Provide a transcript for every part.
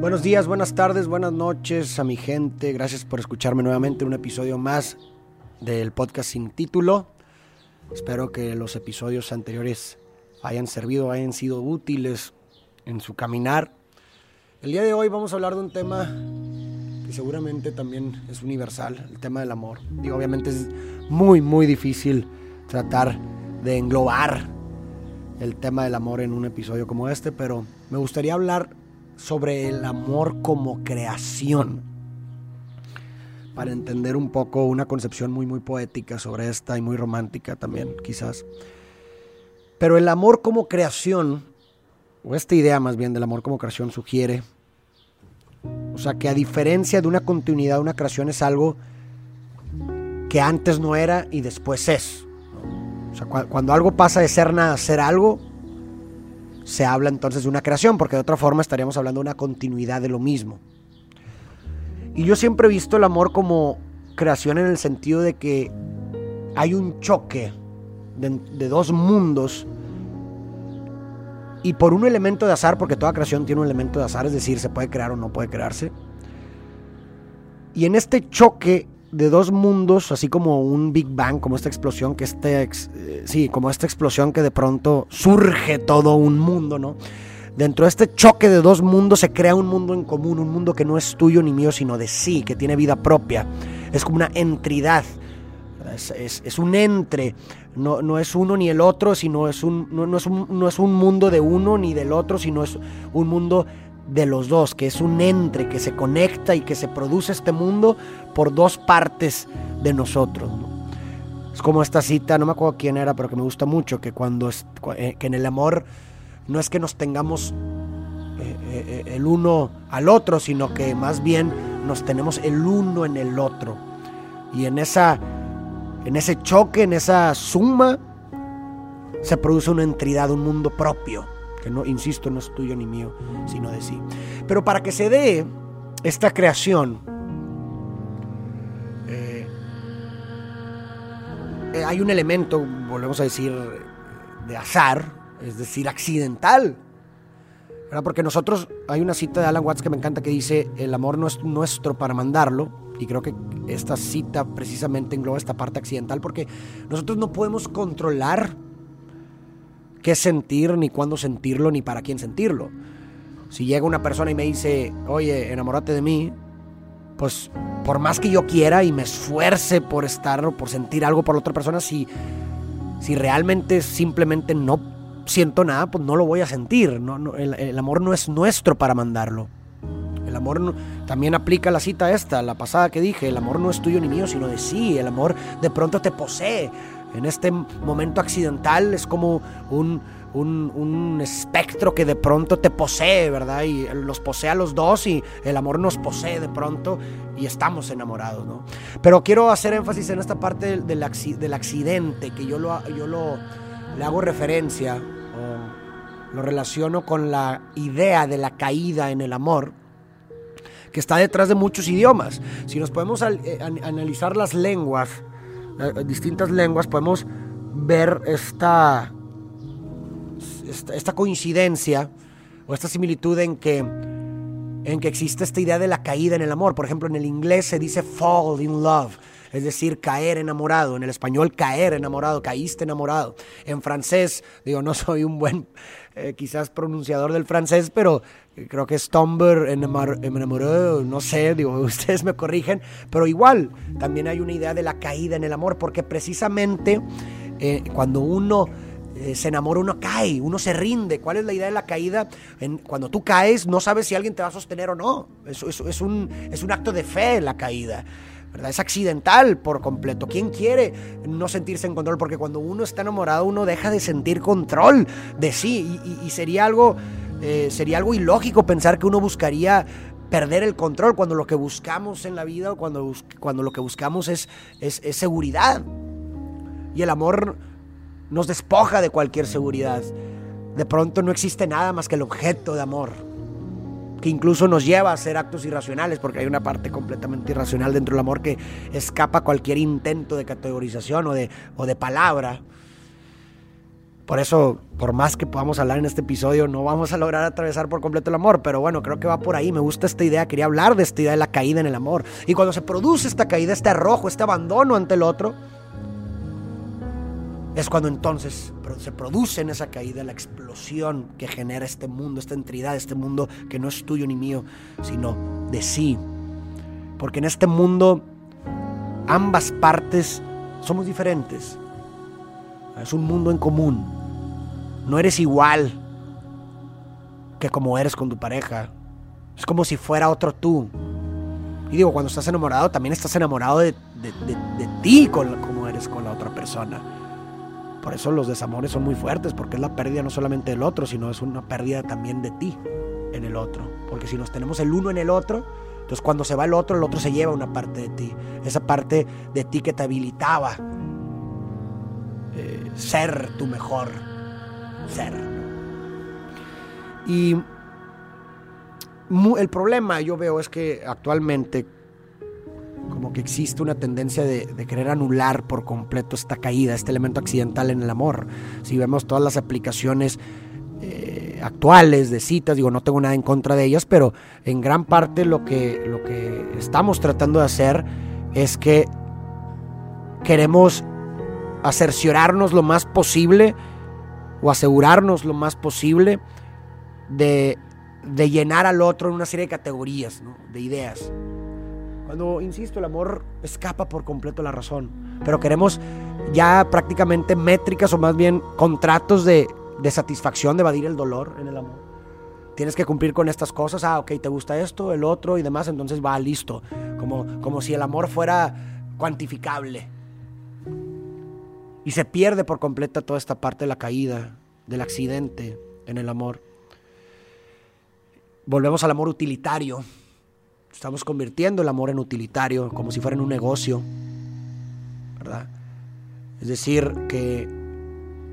Buenos días, buenas tardes, buenas noches a mi gente. Gracias por escucharme nuevamente en un episodio más del podcast sin título. Espero que los episodios anteriores hayan servido, hayan sido útiles en su caminar. El día de hoy vamos a hablar de un tema que seguramente también es universal, el tema del amor. Digo, obviamente es muy, muy difícil tratar de englobar el tema del amor en un episodio como este, pero me gustaría hablar sobre el amor como creación. Para entender un poco una concepción muy, muy poética sobre esta y muy romántica también, quizás. Pero el amor como creación, o esta idea más bien del amor como creación, sugiere, o sea, que a diferencia de una continuidad, una creación es algo que antes no era y después es. O sea, cuando algo pasa de ser nada a ser algo, se habla entonces de una creación, porque de otra forma estaríamos hablando de una continuidad de lo mismo. Y yo siempre he visto el amor como creación en el sentido de que hay un choque de, dos mundos y por un elemento de azar, porque toda creación tiene un elemento de azar, es decir, se puede crear o no puede crearse. Y en este choque de dos mundos, así como un Big Bang, como esta explosión, que este, eh, sí, como esta explosión que de pronto surge todo un mundo, ¿no? Dentro de este choque de dos mundos se crea un mundo en común, un mundo que no es tuyo ni mío, sino de sí, que tiene vida propia. Es como una entidad, es, un entre, no, no, es uno ni el otro, sino es un, no, es un, no es un mundo de uno ni del otro, sino es un mundo de los dos, que es un entre que se conecta y que se produce este mundo por dos partes de nosotros. Es como esta cita, no me acuerdo quién era, pero que me gusta mucho, que cuando es, eh, que en el amor no es que nos tengamos eh, eh, el uno al otro, sino que más bien nos tenemos el uno en el otro. Y en esa en ese choque, en esa suma se produce una entidad, un mundo propio que no, insisto, no es tuyo ni mío, sino de sí. Pero para que se dé esta creación, eh, eh, hay un elemento, volvemos a decir, de azar, es decir, accidental. Porque nosotros, hay una cita de Alan Watts que me encanta que dice, el amor no es nuestro para mandarlo, y creo que esta cita precisamente engloba esta parte accidental, porque nosotros no podemos controlar qué sentir, ni cuándo sentirlo, ni para quién sentirlo. Si llega una persona y me dice, oye, enamórate de mí, pues por más que yo quiera y me esfuerce por estar o por sentir algo por la otra persona, si, si realmente simplemente no siento nada, pues no lo voy a sentir. El, amor no es nuestro para mandarlo. El amor también aplica la cita esta, la pasada que dije, el amor no es tuyo ni mío, sino de sí. El amor de pronto te posee, en este momento accidental es como un, espectro que de pronto te posee, ¿verdad? Y los posee a los dos y el amor nos posee de pronto y estamos enamorados, ¿no? Pero quiero hacer énfasis en esta parte del, del accidente, que yo, lo, yo lo, le hago referencia o lo relaciono con la idea de la caída en el amor que está detrás de muchos idiomas. Si nos podemos eh, analizar las lenguas, distintas lenguas, podemos ver esta, esta, coincidencia o esta similitud en que, en que existe esta idea de la caída en el amor. Por ejemplo, en el inglés se dice fall in love, es decir, caer enamorado. En el español, caer enamorado, caíste enamorado. En francés, digo, no soy un buen eh, quizás pronunciador del francés, pero creo que es en enamorado, no sé, digo, ustedes me corrigen, pero igual también hay una idea de la caída en el amor, porque precisamente eh, cuando uno eh, se enamora, uno cae, uno se rinde. ¿Cuál es la idea de la caída? cuando tú caes, no sabes si alguien te va a sostener o no. Es, un, es un acto de fe la caída. Es accidental por completo. ¿Quién quiere no sentirse en control? Porque cuando uno está enamorado, uno deja de sentir control de sí. Y, sería algo eh, sería algo ilógico pensar que uno buscaría perder el control cuando lo que buscamos en la vida, cuando, cuando lo que buscamos es, es, seguridad. Y el amor nos despoja de cualquier seguridad. De pronto no existe nada más que el objeto de amor, que incluso nos lleva a hacer actos irracionales, porque hay una parte completamente irracional dentro del amor que escapa cualquier intento de categorización o de, o de palabra. Por eso, por más que podamos hablar en este episodio, no vamos a lograr atravesar por completo el amor. Pero bueno, creo que va por ahí. Me gusta esta idea. Quería hablar de esta idea de la caída en el amor. Y cuando se produce esta caída, este arrojo, este abandono ante el otro, es cuando entonces se produce en esa caída la explosión que genera este mundo, esta entidad, este mundo que no es tuyo ni mío, sino de sí. Porque en este mundo ambas partes somos diferentes. Es un mundo en común. No eres igual que como eres con tu pareja. Es como si fuera otro tú. Y digo, cuando estás enamorado, también estás enamorado de, ti como eres con la otra persona. Por eso los desamores son muy fuertes, porque es la pérdida no solamente del otro, sino es una pérdida también de ti en el otro. Porque si nos tenemos el uno en el otro, entonces cuando se va el otro, el otro se lleva una parte de ti. Esa parte de ti que te habilitaba eh, ser tu mejor ser. Y el problema yo veo es que actualmente como que existe una tendencia de, querer anular por completo esta caída, este elemento accidental en el amor. Si vemos todas las aplicaciones eh, actuales de citas, digo, no tengo nada en contra de ellas, pero en gran parte lo que, lo que estamos tratando de hacer es que queremos acerciorarnos lo más posible o asegurarnos lo más posible de, llenar al otro en una serie de categorías, de ideas. Cuando, insisto, el amor escapa por completo la razón, pero queremos ya prácticamente métricas o más bien contratos de, satisfacción, de evadir el dolor en el amor. Tienes que cumplir con estas cosas, ah, ok, te gusta esto, el otro y demás, entonces va listo, como, como si el amor fuera cuantificable. Y se pierde por completa toda esta parte de la caída, del accidente en el amor. Volvemos al amor utilitario. Estamos convirtiendo el amor en utilitario, como si fuera en un negocio. ¿Verdad? Es decir, que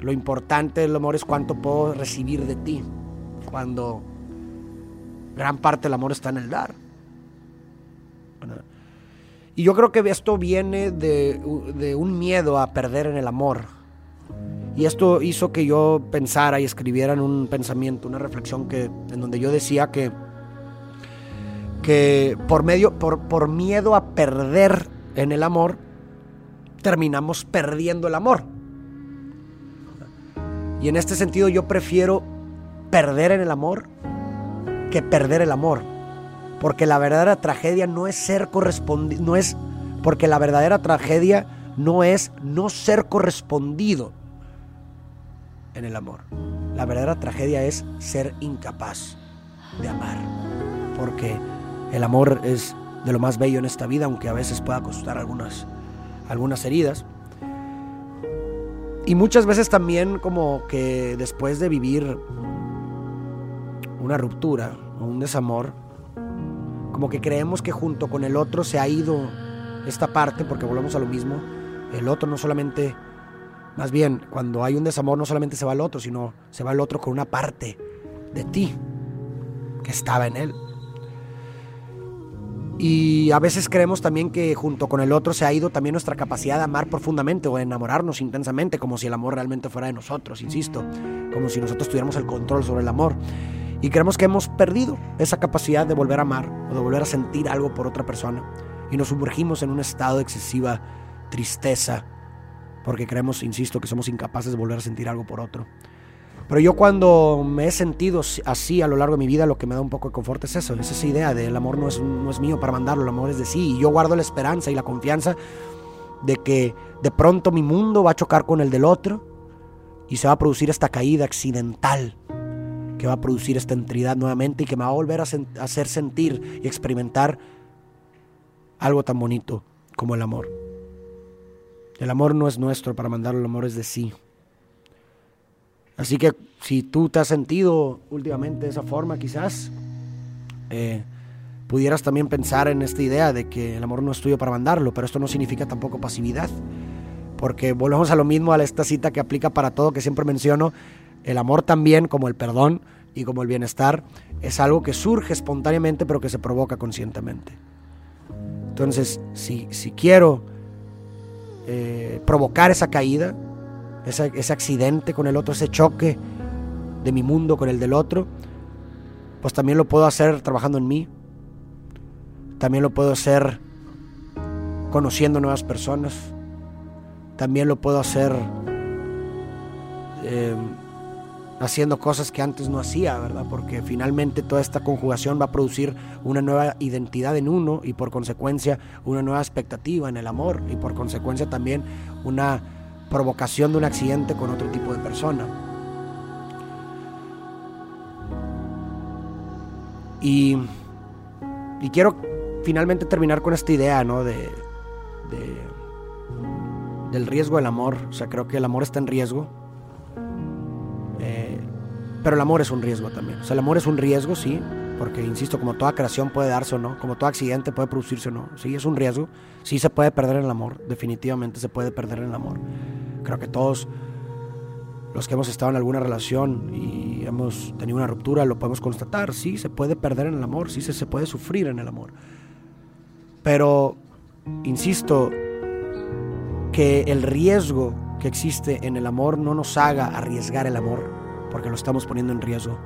lo importante del amor es cuánto puedo recibir de ti, cuando gran parte del amor está en el dar. Y yo creo que esto viene de, un miedo a perder en el amor. Y esto hizo que yo pensara y escribiera en un pensamiento, una reflexión que, en donde yo decía que, que por, medio, por, por miedo a perder en el amor, terminamos perdiendo el amor. Y en este sentido yo prefiero perder en el amor que perder el amor. Porque la verdadera tragedia no es ser correspondido, no es, porque la verdadera tragedia no es no ser correspondido en el amor. La verdadera tragedia es ser incapaz de amar. Porque el amor es de lo más bello en esta vida, aunque a veces pueda costar algunas, algunas heridas. Y muchas veces también como que después de vivir una ruptura o un desamor, como que creemos que junto con el otro se ha ido esta parte, porque volvemos a lo mismo, el otro no solamente, más bien, cuando hay un desamor no solamente se va el otro, sino se va el otro con una parte de ti que estaba en él. Y a veces creemos también que junto con el otro se ha ido también nuestra capacidad de amar profundamente o de enamorarnos intensamente, como si el amor realmente fuera de nosotros, insisto, como si nosotros tuviéramos el control sobre el amor. Y creemos que hemos perdido esa capacidad de volver a amar o de volver a sentir algo por otra persona. Y nos sumergimos en un estado de excesiva tristeza porque creemos, insisto, que somos incapaces de volver a sentir algo por otro. Pero yo cuando me he sentido así a lo largo de mi vida, lo que me da un poco de confort es eso, es esa idea de el amor no es, no es mío para mandarlo, el amor es de sí. Y yo guardo la esperanza y la confianza de que de pronto mi mundo va a chocar con el del otro y se va a producir esta caída accidental que va a producir esta entidad nuevamente y que me va a volver a, hacer sentir y experimentar algo tan bonito como el amor. El amor no es nuestro para mandarlo, el amor es de sí. Así que si tú te has sentido últimamente de esa forma, quizás eh, pudieras también pensar en esta idea de que el amor no es tuyo para mandarlo, pero esto no significa tampoco pasividad, porque volvemos a lo mismo, a esta cita que aplica para todo que siempre menciono, el amor también, como el perdón y como el bienestar, es algo que surge espontáneamente pero que se provoca conscientemente. Entonces, si, si quiero eh, provocar esa caída, ese, ese accidente con el otro, ese choque de mi mundo con el del otro, pues también lo puedo hacer trabajando en mí. También lo puedo hacer conociendo nuevas personas. También lo puedo hacer eh, haciendo cosas que antes no hacía, ¿verdad? Porque finalmente toda esta conjugación va a producir una nueva identidad en uno y por consecuencia una nueva expectativa en el amor y por consecuencia también una provocación de un accidente con otro tipo de persona. Y, y quiero finalmente terminar con esta idea, ¿no? De, de, del riesgo del amor. O sea, creo que el amor está en riesgo. Eh, pero el amor es un riesgo también. O sea, el amor es un riesgo, sí. Porque, insisto, como toda creación puede darse o no, como todo accidente puede producirse o no. Sí, es un riesgo. Sí se puede perder el amor. Definitivamente se puede perder el amor. Creo que todos los que hemos estado en alguna relación y hemos tenido una ruptura lo podemos constatar. Sí, se puede perder en el amor. Sí, se, se puede sufrir en el amor. Pero, insisto, que el riesgo que existe en el amor no nos haga arriesgar el amor, porque lo estamos poniendo en riesgo.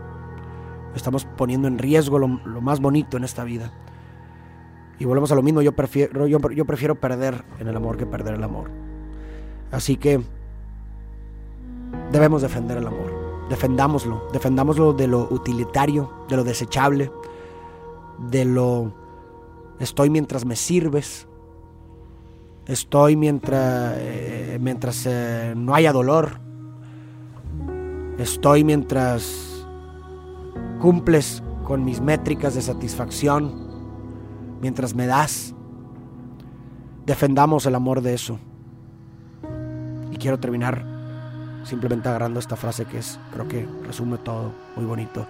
Estamos poniendo en riesgo lo, más bonito en esta vida. Y volvemos a lo mismo, yo prefiero, yo, yo prefiero perder en el amor que perder el amor. Así que debemos defender el amor. Defendámoslo. Defendámoslo de lo utilitario, de lo desechable, de lo estoy mientras me sirves, estoy mientras, eh, mientras eh, no haya dolor, estoy mientras cumples con mis métricas de satisfacción, mientras me das. Defendamos el amor de eso. Quiero terminar simplemente agarrando esta frase que es, creo que resume todo, muy bonito.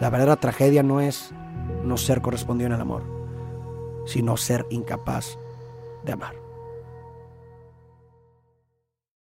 La verdadera tragedia no es no ser correspondido en el amor, sino ser incapaz de amar.